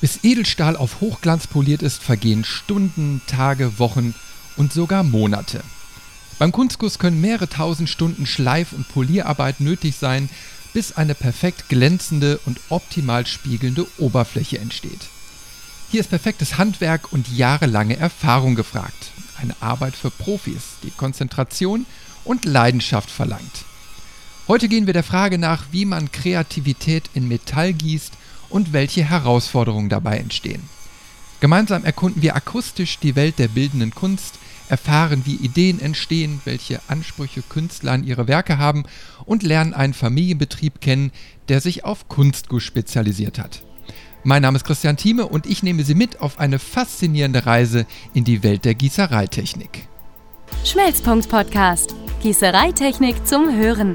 Bis Edelstahl auf Hochglanz poliert ist, vergehen Stunden, Tage, Wochen und sogar Monate. Beim Kunstguss können mehrere tausend Stunden Schleif- und Polierarbeit nötig sein, bis eine perfekt glänzende und optimal spiegelnde Oberfläche entsteht. Hier ist perfektes Handwerk und jahrelange Erfahrung gefragt. Eine Arbeit für Profis, die Konzentration und Leidenschaft verlangt. Heute gehen wir der Frage nach, wie man Kreativität in Metall gießt und welche Herausforderungen dabei entstehen. Gemeinsam erkunden wir akustisch die Welt der bildenden Kunst, erfahren, wie Ideen entstehen, welche Ansprüche Künstler an ihre Werke haben und lernen einen Familienbetrieb kennen, der sich auf Kunstguss spezialisiert hat. Mein Name ist Christian Thieme und ich nehme Sie mit auf eine faszinierende Reise in die Welt der Gießereitechnik. Schmelzpunkt Podcast. Gießereitechnik zum Hören.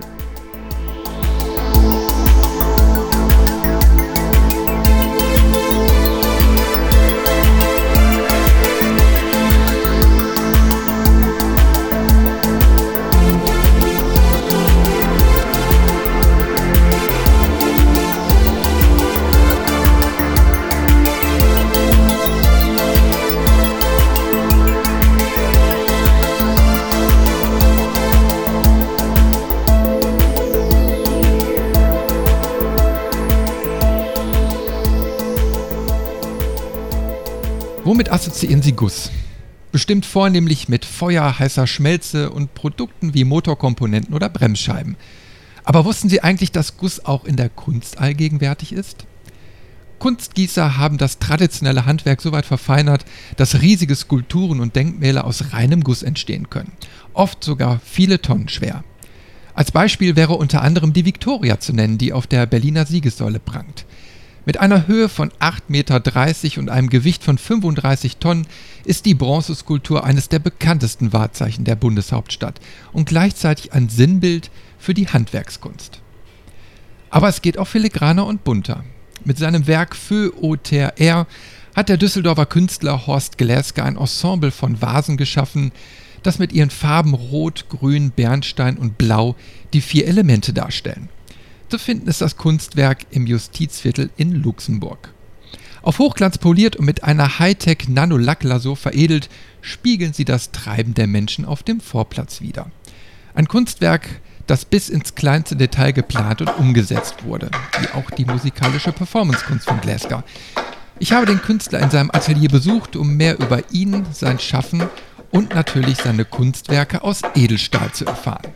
Womit assoziieren Sie Guss? Bestimmt vornehmlich mit Feuer, heißer Schmelze und Produkten wie Motorkomponenten oder Bremsscheiben. Aber wussten Sie eigentlich, dass Guss auch in der Kunst allgegenwärtig ist? Kunstgießer haben das traditionelle Handwerk so weit verfeinert, dass riesige Skulpturen und Denkmäler aus reinem Guss entstehen können. Oft sogar viele Tonnen schwer. Als Beispiel wäre unter anderem die Victoria zu nennen, die auf der Berliner Siegessäule prangt. Mit einer Höhe von 8,30 Meter und einem Gewicht von 35 Tonnen ist die Bronzeskulptur eines der bekanntesten Wahrzeichen der Bundeshauptstadt und gleichzeitig ein Sinnbild für die Handwerkskunst. Aber es geht auch filigraner und bunter. Mit seinem Werk Feu au Terre hat der Düsseldorfer Künstler Horst Gläsker ein Ensemble von Vasen geschaffen, das mit ihren Farben Rot, Grün, Bernstein und Blau die vier Elemente darstellen. Zu finden ist das Kunstwerk im Justizviertel in Luxemburg. Auf Hochglanz poliert und mit einer Hightech Nanolacklasur veredelt, spiegeln sie das Treiben der Menschen auf dem Vorplatz wider. Ein Kunstwerk, das bis ins kleinste Detail geplant und umgesetzt wurde, wie auch die musikalische Performancekunst von Glasgow. Ich habe den Künstler in seinem Atelier besucht, um mehr über ihn, sein Schaffen und natürlich seine Kunstwerke aus Edelstahl zu erfahren.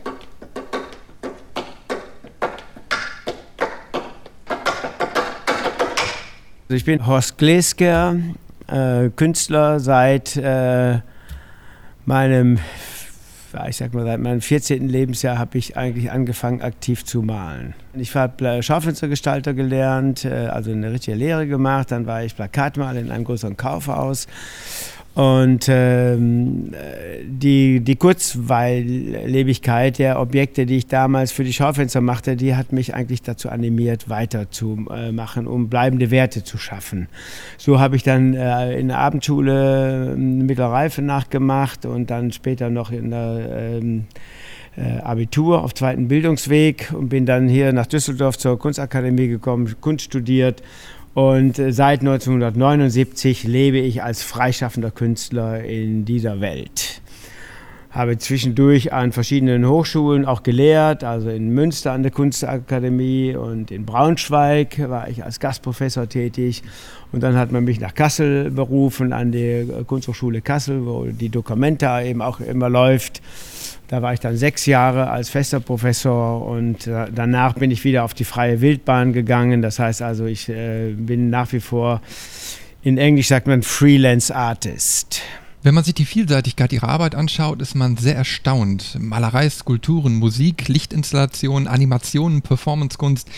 Also ich bin Horst Glesker, äh, Künstler seit äh, meinem, ich sag mal, seit meinem 14. Lebensjahr habe ich eigentlich angefangen, aktiv zu malen. Ich habe Schaufenstergestalter gelernt, äh, also eine richtige Lehre gemacht. Dann war ich Plakatmaler in einem größeren Kaufhaus und ähm, die, die Kurzweillebigkeit der Objekte, die ich damals für die Schaufenster machte, die hat mich eigentlich dazu animiert, weiterzumachen, um bleibende Werte zu schaffen. So habe ich dann äh, in der Abendschule ähm, Mittelreife nachgemacht und dann später noch in der ähm, äh, Abitur auf zweiten Bildungsweg und bin dann hier nach Düsseldorf zur Kunstakademie gekommen, Kunst studiert und äh, seit 1979 lebe ich als freischaffender Künstler in dieser Welt. Habe zwischendurch an verschiedenen Hochschulen auch gelehrt, also in Münster an der Kunstakademie und in Braunschweig war ich als Gastprofessor tätig. Und dann hat man mich nach Kassel berufen, an die Kunsthochschule Kassel, wo die Documenta eben auch immer läuft. Da war ich dann sechs Jahre als fester Professor und äh, danach bin ich wieder auf die freie Wildbahn gegangen. Das heißt also, ich äh, bin nach wie vor, in Englisch sagt man Freelance Artist. Wenn man sich die Vielseitigkeit ihrer Arbeit anschaut, ist man sehr erstaunt. Malerei, Skulpturen, Musik, Lichtinstallationen, Animationen, Performancekunst.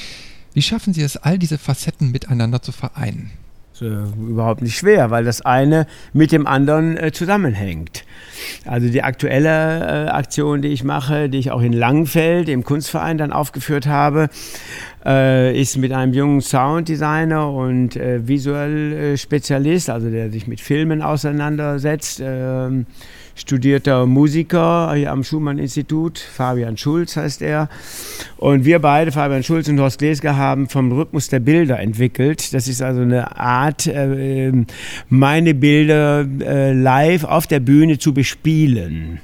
Wie schaffen Sie es, all diese Facetten miteinander zu vereinen? Äh, überhaupt nicht schwer, weil das eine mit dem anderen äh, zusammenhängt. Also die aktuelle äh, Aktion, die ich mache, die ich auch in Langenfeld im Kunstverein dann aufgeführt habe, äh, ist mit einem jungen Sounddesigner und äh, visuell äh, Spezialist, also der sich mit Filmen auseinandersetzt. Ähm, studierter Musiker hier am Schumann-Institut. Fabian Schulz heißt er. Und wir beide, Fabian Schulz und Horst Glesker, haben vom Rhythmus der Bilder entwickelt. Das ist also eine Art, äh, meine Bilder äh, live auf der Bühne zu bespielen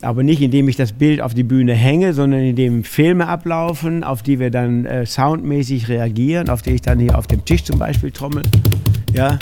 aber nicht indem ich das Bild auf die Bühne hänge, sondern indem Filme ablaufen, auf die wir dann äh, soundmäßig reagieren, auf die ich dann hier auf dem Tisch zum Beispiel trommel. Ja,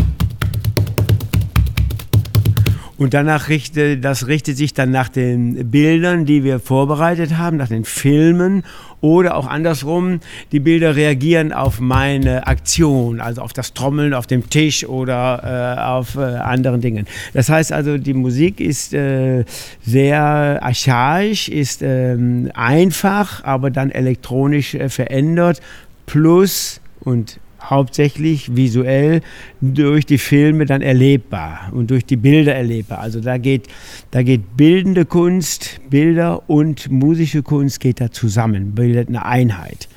und danach richtet, das richtet sich dann nach den Bildern, die wir vorbereitet haben, nach den Filmen oder auch andersrum, die Bilder reagieren auf meine Aktion, also auf das Trommeln auf dem Tisch oder äh, auf äh, anderen Dingen. Das heißt also, die Musik ist äh, sehr archaisch, ist ähm, einfach, aber dann elektronisch äh, verändert, plus und hauptsächlich visuell durch die Filme dann erlebbar und durch die Bilder erlebbar. Also da geht, da geht bildende Kunst, Bilder und musische Kunst geht da zusammen, bildet eine Einheit.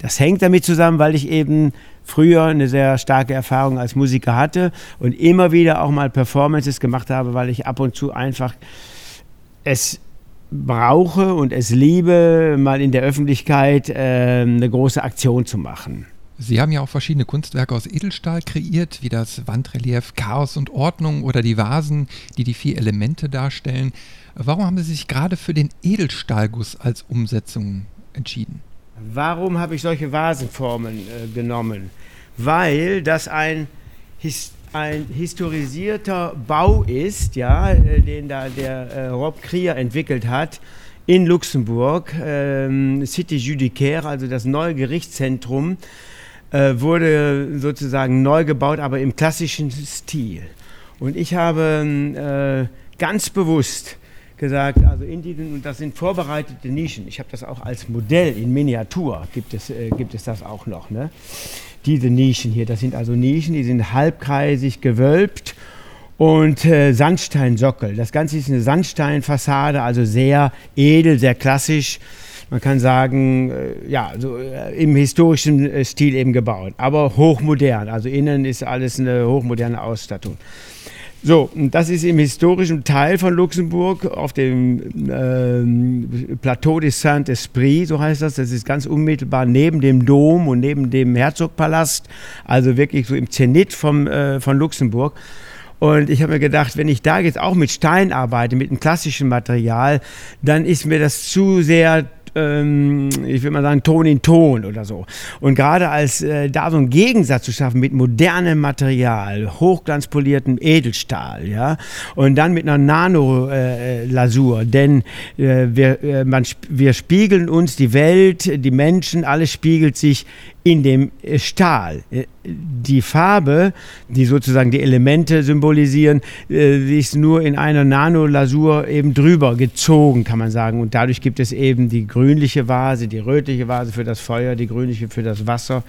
Das hängt damit zusammen, weil ich eben früher eine sehr starke Erfahrung als Musiker hatte und immer wieder auch mal Performances gemacht habe, weil ich ab und zu einfach es brauche und es liebe, mal in der Öffentlichkeit äh, eine große Aktion zu machen. Sie haben ja auch verschiedene Kunstwerke aus Edelstahl kreiert, wie das Wandrelief Chaos und Ordnung oder die Vasen, die die vier Elemente darstellen. Warum haben Sie sich gerade für den Edelstahlguss als Umsetzung entschieden? Warum habe ich solche Vasenformen äh, genommen? Weil das ein, his, ein historisierter Bau ist, ja, äh, den da der äh, Rob Krier entwickelt hat in Luxemburg, ähm, Cité Judicaire, also das neue Gerichtszentrum äh, wurde sozusagen neu gebaut, aber im klassischen Stil. Und ich habe äh, ganz bewusst gesagt, also in diesen, und das sind vorbereitete Nischen, ich habe das auch als Modell in Miniatur, gibt es, äh, gibt es das auch noch. Ne? Diese Nischen hier, das sind also Nischen, die sind halbkreisig gewölbt und äh, Sandsteinsockel. Das Ganze ist eine Sandsteinfassade, also sehr edel, sehr klassisch man kann sagen, äh, ja, so äh, im historischen äh, Stil eben gebaut, aber hochmodern. Also innen ist alles eine hochmoderne Ausstattung. So, das ist im historischen Teil von Luxemburg auf dem ähm, Plateau des Saint-Esprit, so heißt das. Das ist ganz unmittelbar neben dem Dom und neben dem Herzogpalast, also wirklich so im Zenit vom, äh, von Luxemburg. Und ich habe mir gedacht, wenn ich da jetzt auch mit Stein arbeite, mit einem klassischen Material, dann ist mir das zu sehr ähm, ich will mal sagen, Ton in Ton oder so. Und gerade als äh, da so einen Gegensatz zu schaffen mit modernem Material, hochglanzpoliertem Edelstahl, ja, und dann mit einer Nano-Lasur, äh, denn äh, wir, äh, man, wir spiegeln uns, die Welt, die Menschen, alles spiegelt sich in dem äh, Stahl. Äh, die Farbe, die sozusagen die Elemente symbolisieren, äh, ist nur in einer Nanolasur eben drüber gezogen, kann man sagen. Und dadurch gibt es eben die grünliche Vase, die rötliche Vase für das Feuer, die grünliche für das Wasser,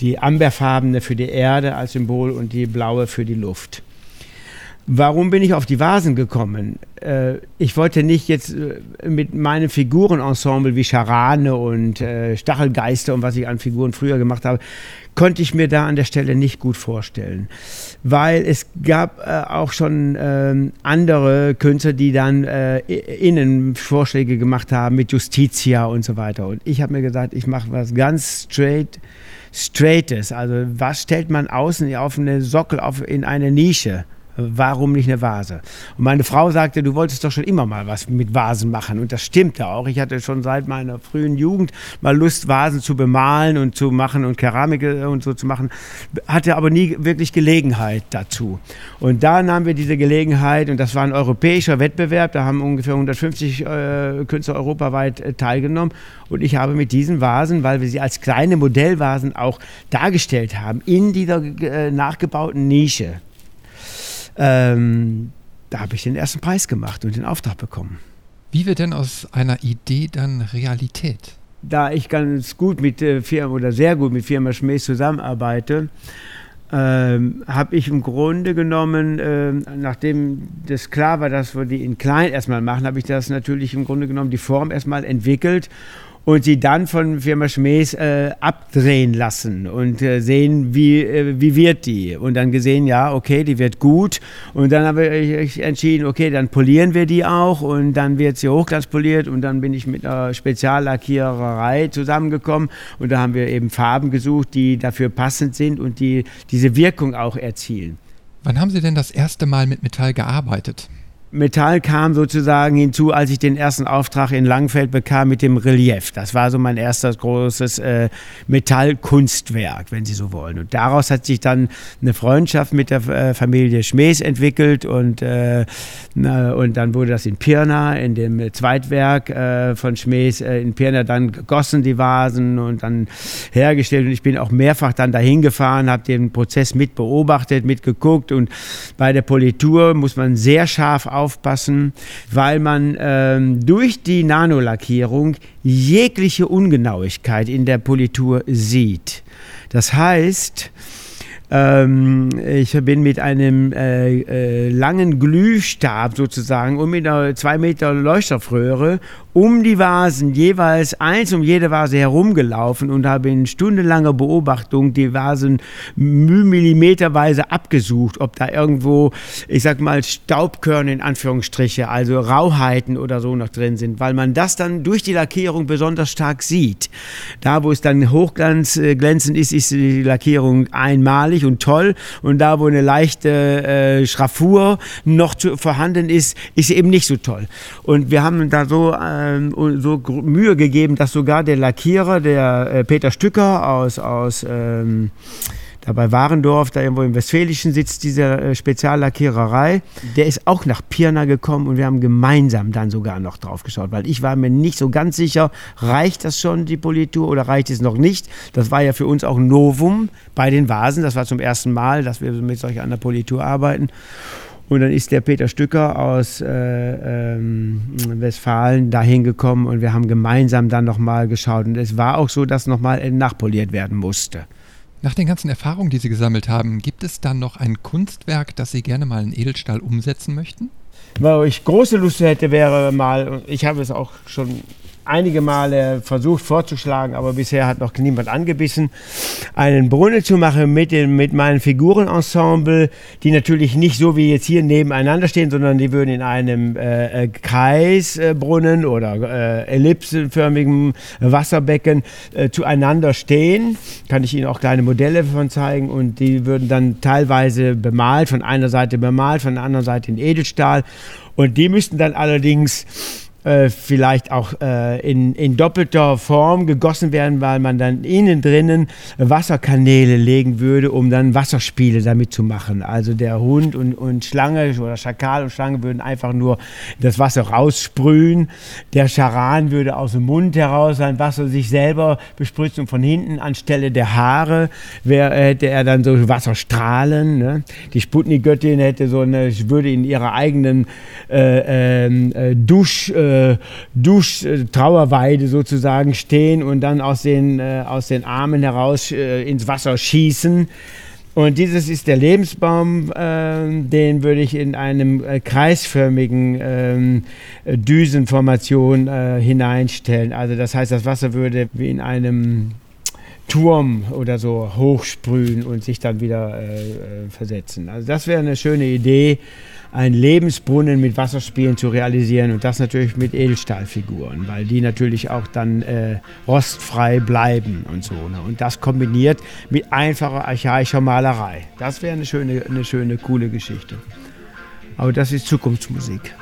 die amberfarbene für die Erde als Symbol und die blaue für die Luft. Warum bin ich auf die Vasen gekommen? Äh, ich wollte nicht jetzt äh, mit meinem Figurenensemble wie Scharane und äh, Stachelgeister und was ich an Figuren früher gemacht habe, konnte ich mir da an der Stelle nicht gut vorstellen. Weil es gab auch schon ähm, andere Künstler, die dann innen Vorschläge gemacht haben mit Justitia und so weiter. Und ich habe mir gesagt, ich mache was ganz straight. Straightes, also was stellt man außen auf eine Sockel, auf, in eine Nische? Warum nicht eine Vase? Und meine Frau sagte, du wolltest doch schon immer mal was mit Vasen machen. Und das stimmte auch. Ich hatte schon seit meiner frühen Jugend mal Lust, Vasen zu bemalen und zu machen und Keramik und so zu machen, hatte aber nie wirklich Gelegenheit dazu. Und da nahmen wir diese Gelegenheit, und das war ein europäischer Wettbewerb, da haben ungefähr 150 äh, Künstler europaweit äh, teilgenommen. Und ich habe mit diesen Vasen, weil wir sie als kleine Modellvasen auch dargestellt haben, in dieser äh, nachgebauten Nische, ähm, da habe ich den ersten Preis gemacht und den Auftrag bekommen. Wie wird denn aus einer Idee dann Realität? Da ich ganz gut mit äh, Firma oder sehr gut mit Firma Schmäß zusammenarbeite, ähm, habe ich im Grunde genommen, äh, nachdem das klar war, dass wir die in klein erstmal machen, habe ich das natürlich im Grunde genommen die Form erstmal entwickelt und sie dann von Firma Schmees äh, abdrehen lassen und äh, sehen, wie, äh, wie wird die. Und dann gesehen, ja, okay, die wird gut. Und dann habe ich entschieden, okay, dann polieren wir die auch und dann wird sie hochglanzpoliert und dann bin ich mit einer Speziallackiererei zusammengekommen und da haben wir eben Farben gesucht, die dafür passend sind und die diese Wirkung auch erzielen. Wann haben Sie denn das erste Mal mit Metall gearbeitet? Metall kam sozusagen hinzu, als ich den ersten Auftrag in Langfeld bekam mit dem Relief. Das war so mein erstes großes äh, Metallkunstwerk, wenn Sie so wollen. Und daraus hat sich dann eine Freundschaft mit der äh, Familie Schmees entwickelt und, äh, und dann wurde das in Pirna, in dem Zweitwerk äh, von Schmees, äh, in Pirna dann gegossen, die Vasen und dann hergestellt. Und ich bin auch mehrfach dann dahin gefahren, habe den Prozess mit beobachtet, mitgeguckt und bei der Politur muss man sehr scharf aufpassen, weil man ähm, durch die Nanolackierung jegliche Ungenauigkeit in der Politur sieht. Das heißt, ähm, ich bin mit einem äh, äh, langen Glühstab sozusagen und mit einer 2 Meter Leuchtstoffröhre um die Vasen jeweils eins um jede Vase herumgelaufen und habe in stundenlanger Beobachtung die Vasen millimeterweise abgesucht, ob da irgendwo, ich sag mal, Staubkörner in Anführungsstriche, also Rauheiten oder so noch drin sind, weil man das dann durch die Lackierung besonders stark sieht. Da, wo es dann hochglanz äh, ist, ist die Lackierung einmalig und toll und da, wo eine leichte äh, Schraffur noch zu, vorhanden ist, ist sie eben nicht so toll. Und wir haben da so äh, ähm, so Mühe gegeben, dass sogar der Lackierer, der äh, Peter Stücker aus, aus ähm, da bei Warendorf, da irgendwo im Westfälischen sitzt diese äh, Speziallackiererei. Der ist auch nach Pirna gekommen und wir haben gemeinsam dann sogar noch drauf geschaut, weil ich war mir nicht so ganz sicher, reicht das schon, die Politur, oder reicht es noch nicht? Das war ja für uns auch ein Novum bei den Vasen. Das war zum ersten Mal, dass wir mit solch einer Politur arbeiten. Und dann ist der Peter Stücker aus äh, ähm, Westfalen dahin gekommen und wir haben gemeinsam dann nochmal geschaut. Und es war auch so, dass nochmal nachpoliert werden musste. Nach den ganzen Erfahrungen, die Sie gesammelt haben, gibt es dann noch ein Kunstwerk, das Sie gerne mal in Edelstahl umsetzen möchten? Wo ich große Lust hätte, wäre mal, ich habe es auch schon einige Male versucht vorzuschlagen, aber bisher hat noch niemand angebissen, einen Brunnen zu machen mit, den, mit meinem Figurenensemble, die natürlich nicht so wie jetzt hier nebeneinander stehen, sondern die würden in einem äh, äh Kreisbrunnen oder äh, ellipsenförmigen Wasserbecken äh, zueinander stehen. Kann ich Ihnen auch kleine Modelle von zeigen und die würden dann teilweise bemalt, von einer Seite bemalt, von der anderen Seite in Edelstahl. Und die müssten dann allerdings äh, vielleicht auch äh, in, in doppelter Form gegossen werden, weil man dann innen drinnen Wasserkanäle legen würde, um dann Wasserspiele damit zu machen. Also der Hund und, und Schlange oder Schakal und Schlange würden einfach nur das Wasser raussprühen. Der Charan würde aus dem Mund heraus sein Wasser sich selber bespritzen und von hinten anstelle der Haare wär, hätte er dann so Wasserstrahlen. Ne? Die Sputnik-Göttin hätte so eine, würde in ihrer eigenen äh, ähm, äh, Dusch äh, äh, Duschtrauerweide sozusagen stehen und dann aus den, äh, aus den Armen heraus äh, ins Wasser schießen. Und dieses ist der Lebensbaum, äh, den würde ich in einem äh, kreisförmigen ähm, Düsenformation äh, hineinstellen. Also das heißt, das Wasser würde wie in einem Turm oder so hochsprühen und sich dann wieder äh, versetzen. Also das wäre eine schöne Idee einen Lebensbrunnen mit Wasserspielen zu realisieren und das natürlich mit Edelstahlfiguren, weil die natürlich auch dann äh, rostfrei bleiben und so. Ne? Und das kombiniert mit einfacher archaischer Malerei. Das wäre eine schöne, eine schöne, coole Geschichte. Aber das ist Zukunftsmusik.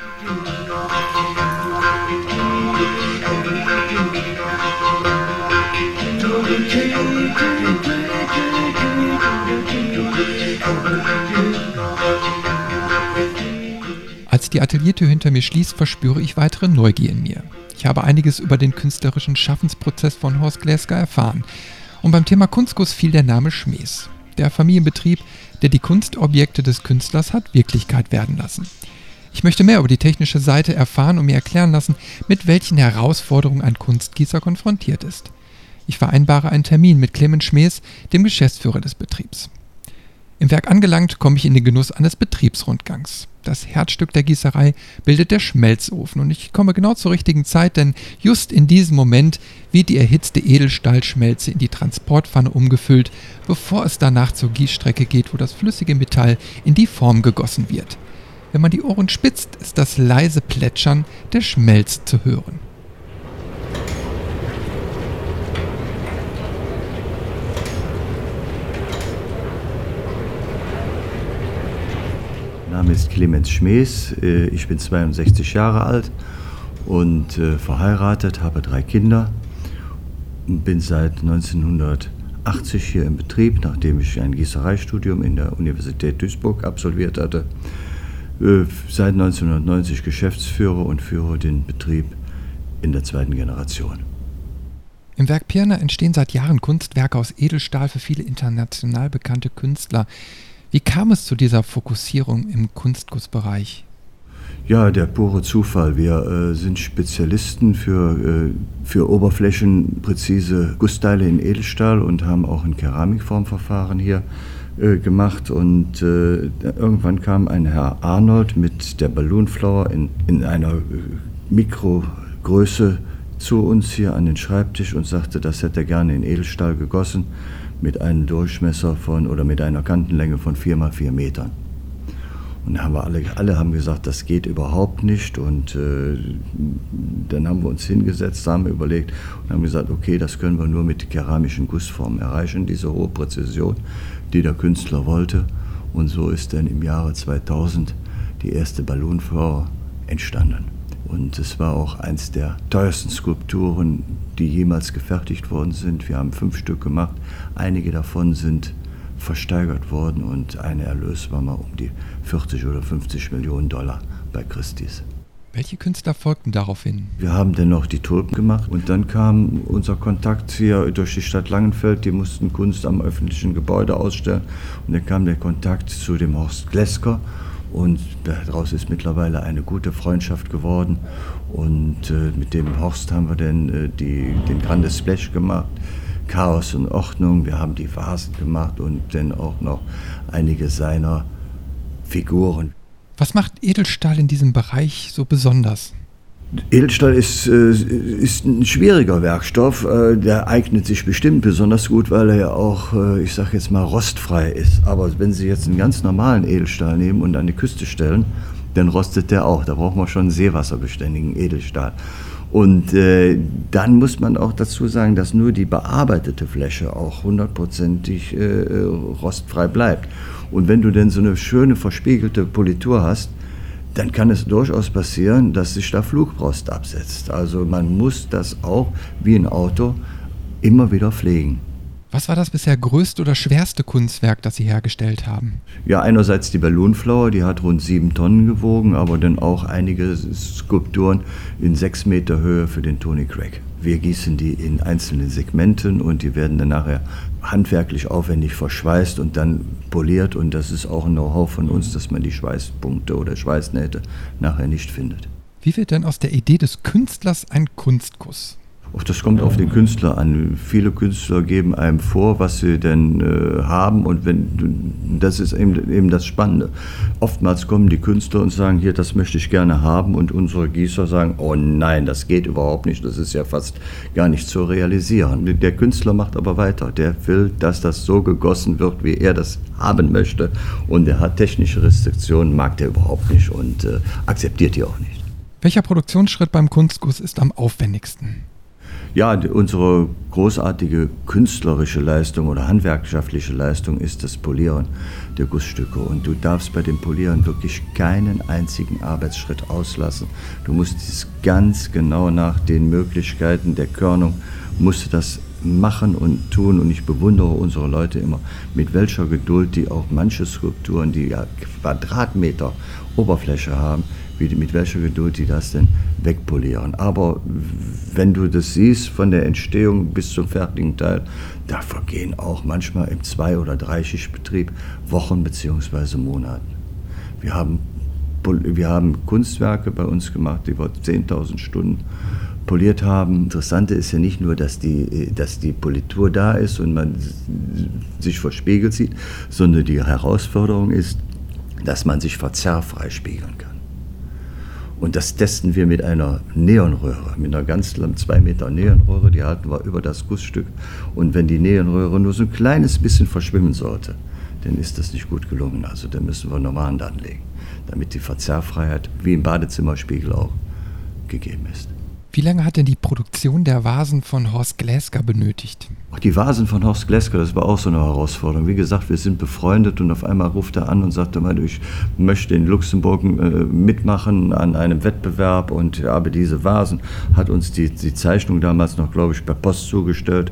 Die Ateliertür hinter mir schließt, verspüre ich weitere Neugier in mir. Ich habe einiges über den künstlerischen Schaffensprozess von Horst Gläsker erfahren. Und beim Thema Kunstguss fiel der Name Schmees. Der Familienbetrieb, der die Kunstobjekte des Künstlers hat Wirklichkeit werden lassen. Ich möchte mehr über die technische Seite erfahren und mir erklären lassen, mit welchen Herausforderungen ein Kunstgießer konfrontiert ist. Ich vereinbare einen Termin mit Clemens Schmees, dem Geschäftsführer des Betriebs. Im Werk angelangt komme ich in den Genuss eines Betriebsrundgangs. Das Herzstück der Gießerei bildet der Schmelzofen und ich komme genau zur richtigen Zeit, denn just in diesem Moment wird die erhitzte Edelstahlschmelze in die Transportpfanne umgefüllt, bevor es danach zur Gießstrecke geht, wo das flüssige Metall in die Form gegossen wird. Wenn man die Ohren spitzt, ist das leise Plätschern der Schmelz zu hören. Name ist Clemens Schmees, äh, ich bin 62 Jahre alt und äh, verheiratet, habe drei Kinder und bin seit 1980 hier im Betrieb, nachdem ich ein Gießereistudium in der Universität Duisburg absolviert hatte. Äh, seit 1990 Geschäftsführer und führe den Betrieb in der zweiten Generation. Im Werk Pirna entstehen seit Jahren Kunstwerke aus Edelstahl für viele international bekannte Künstler. Wie kam es zu dieser Fokussierung im Kunstgussbereich? Ja, der pure Zufall. Wir äh, sind Spezialisten für, äh, für oberflächenpräzise Gussteile in Edelstahl und haben auch ein Keramikformverfahren hier äh, gemacht. Und äh, irgendwann kam ein Herr Arnold mit der Balloonflower in, in einer äh, Mikrogröße zu uns hier an den Schreibtisch und sagte, das hätte er gerne in Edelstahl gegossen mit einem Durchmesser von oder mit einer Kantenlänge von 4 mal 4 Metern. Und haben wir alle, alle haben gesagt, das geht überhaupt nicht. Und äh, dann haben wir uns hingesetzt, haben überlegt und haben gesagt, okay, das können wir nur mit keramischen Gussformen erreichen, diese hohe Präzision, die der Künstler wollte. Und so ist dann im Jahre 2000 die erste Ballonflower entstanden. Und es war auch eins der teuersten Skulpturen, die jemals gefertigt worden sind. Wir haben fünf Stück gemacht. Einige davon sind versteigert worden und eine Erlös war mal um die 40 oder 50 Millionen Dollar bei Christie's. Welche Künstler folgten daraufhin? Wir haben dann noch die Tulpen gemacht und dann kam unser Kontakt hier durch die Stadt Langenfeld. Die mussten Kunst am öffentlichen Gebäude ausstellen und dann kam der Kontakt zu dem Horst Glesker und daraus ist mittlerweile eine gute Freundschaft geworden. Und äh, mit dem Horst haben wir dann äh, die, den Grande Splash gemacht. Chaos und Ordnung. Wir haben die Vasen gemacht und dann auch noch einige seiner Figuren. Was macht Edelstahl in diesem Bereich so besonders? Edelstahl ist, äh, ist ein schwieriger Werkstoff. Äh, der eignet sich bestimmt besonders gut, weil er ja auch, äh, ich sage jetzt mal, rostfrei ist. Aber wenn Sie jetzt einen ganz normalen Edelstahl nehmen und an die Küste stellen, dann rostet der auch. Da braucht man schon einen seewasserbeständigen Edelstahl. Und äh, dann muss man auch dazu sagen, dass nur die bearbeitete Fläche auch hundertprozentig äh, rostfrei bleibt. Und wenn du denn so eine schöne verspiegelte Politur hast, dann kann es durchaus passieren, dass sich da Flugrost absetzt. Also man muss das auch wie ein Auto immer wieder pflegen. Was war das bisher größte oder schwerste Kunstwerk, das Sie hergestellt haben? Ja, einerseits die Balloonflower, die hat rund sieben Tonnen gewogen, aber dann auch einige Skulpturen in sechs Meter Höhe für den Tony Craig. Wir gießen die in einzelnen Segmenten und die werden dann nachher handwerklich aufwendig verschweißt und dann poliert. Und das ist auch ein Know-how von uns, dass man die Schweißpunkte oder Schweißnähte nachher nicht findet. Wie wird denn aus der Idee des Künstlers ein Kunstkuss? Auch das kommt auf den Künstler an. Viele Künstler geben einem vor, was sie denn äh, haben und wenn das ist eben, eben das Spannende. Oftmals kommen die Künstler und sagen, hier, das möchte ich gerne haben und unsere Gießer sagen, oh nein, das geht überhaupt nicht, das ist ja fast gar nicht zu realisieren. Der Künstler macht aber weiter, der will, dass das so gegossen wird, wie er das haben möchte und er hat technische Restriktionen, mag der überhaupt nicht und äh, akzeptiert die auch nicht. Welcher Produktionsschritt beim Kunstguss ist am aufwendigsten? Ja, unsere großartige künstlerische Leistung oder handwerkschaftliche Leistung ist das Polieren der Gussstücke. Und du darfst bei dem Polieren wirklich keinen einzigen Arbeitsschritt auslassen. Du musst es ganz genau nach den Möglichkeiten der Körnung, musst du das machen und tun. Und ich bewundere unsere Leute immer, mit welcher Geduld die auch manche Skulpturen, die ja Quadratmeter Oberfläche haben, wie, mit welcher Geduld die das denn wegpolieren. Aber wenn du das siehst, von der Entstehung bis zum fertigen Teil, da vergehen auch manchmal im Zwei- oder Dreischichtbetrieb Wochen bzw. Monaten. Wir haben wir haben Kunstwerke bei uns gemacht, die wir 10.000 Stunden poliert haben. Interessante ist ja nicht nur, dass die, dass die Politur da ist und man sich verspiegelt sieht, sondern die Herausforderung ist, dass man sich verzerrfrei spiegeln kann. Und das testen wir mit einer Neonröhre, mit einer ganz lang, zwei Meter Neonröhre, die halten wir über das Gussstück. Und wenn die Neonröhre nur so ein kleines bisschen verschwimmen sollte, dann ist das nicht gut gelungen. Also dann müssen wir Normand anlegen, damit die Verzerrfreiheit, wie im Badezimmerspiegel auch, gegeben ist. Wie lange hat denn die Produktion der Vasen von Horst Gläsker benötigt? Die Vasen von Horst Gläsker, das war auch so eine Herausforderung. Wie gesagt, wir sind befreundet und auf einmal ruft er an und sagte mal, ich möchte in Luxemburg äh, mitmachen an einem Wettbewerb und habe diese Vasen, hat uns die, die Zeichnung damals noch, glaube ich, per Post zugestellt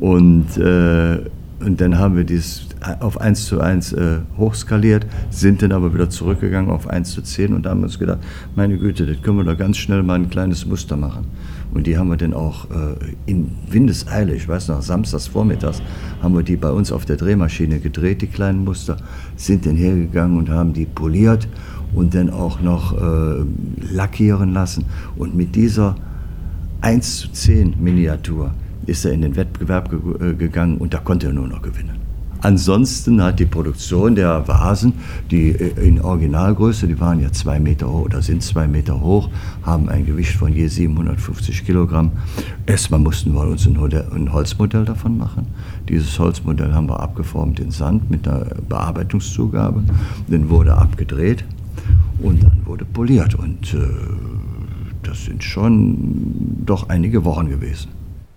und äh, und dann haben wir dies auf 1 zu 1 äh, hochskaliert, sind dann aber wieder zurückgegangen auf 1 zu 10 und da haben wir uns gedacht, meine Güte, das können wir doch ganz schnell mal ein kleines Muster machen. Und die haben wir dann auch äh, in Windeseile, ich weiß noch, samstags vormittags, haben wir die bei uns auf der Drehmaschine gedreht, die kleinen Muster, sind dann hergegangen und haben die poliert und dann auch noch äh, lackieren lassen. Und mit dieser 1 zu 10 Miniatur, ist er in den Wettbewerb ge äh, gegangen und da konnte er nur noch gewinnen. Ansonsten hat die Produktion der Vasen, die äh, in Originalgröße, die waren ja zwei Meter hoch oder sind zwei Meter hoch, haben ein Gewicht von je 750 Kilogramm. Erstmal mussten wir uns ein Holzmodell davon machen. Dieses Holzmodell haben wir abgeformt in Sand mit einer Bearbeitungszugabe. Dann wurde abgedreht und dann wurde poliert. Und äh, das sind schon doch einige Wochen gewesen.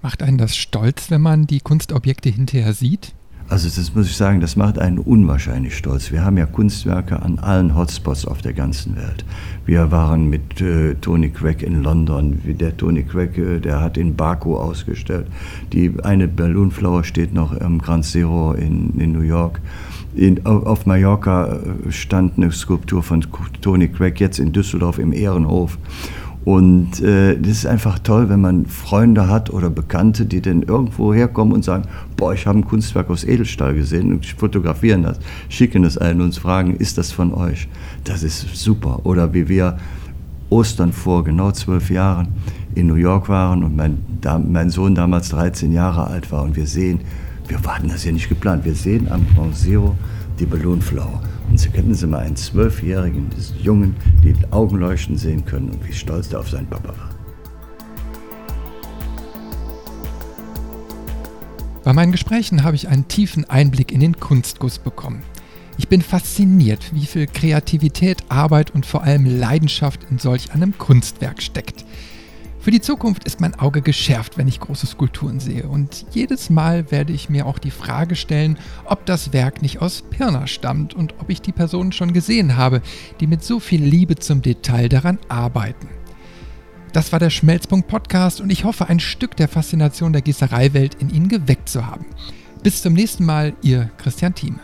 Macht einen das stolz, wenn man die Kunstobjekte hinterher sieht? Also das muss ich sagen, das macht einen unwahrscheinlich stolz. Wir haben ja Kunstwerke an allen Hotspots auf der ganzen Welt. Wir waren mit äh, Tony Craig in London. Der Tony Craig, äh, der hat in Baku ausgestellt. Die eine Balloonflower steht noch am Grand Zero in, in New York. In, auf Mallorca äh, stand eine Skulptur von Tony Craig, jetzt in Düsseldorf im Ehrenhof. Und äh, das ist einfach toll, wenn man Freunde hat oder Bekannte, die dann irgendwo herkommen und sagen, boah, ich habe ein Kunstwerk aus Edelstahl gesehen und fotografieren das, schicken es ein und fragen, ist das von euch? Das ist super. Oder wie wir Ostern vor genau zwölf Jahren in New York waren und mein, da, mein Sohn damals 13 Jahre alt war und wir sehen, wir hatten das ja nicht geplant, wir sehen am Grand Zero die Ballonflower. Und Sie könnten Sie mal einen Zwölfjährigen, des Jungen, die Augen leuchten sehen können und wie stolz er auf seinen Papa war. Bei meinen Gesprächen habe ich einen tiefen Einblick in den Kunstguss bekommen. Ich bin fasziniert, wie viel Kreativität, Arbeit und vor allem Leidenschaft in solch einem Kunstwerk steckt. Für die Zukunft ist mein Auge geschärft, wenn ich große Skulpturen sehe. Und jedes Mal werde ich mir auch die Frage stellen, ob das Werk nicht aus Pirna stammt und ob ich die Personen schon gesehen habe, die mit so viel Liebe zum Detail daran arbeiten. Das war der Schmelzpunkt Podcast und ich hoffe, ein Stück der Faszination der Gießereiwelt in Ihnen geweckt zu haben. Bis zum nächsten Mal, Ihr Christian Thieme.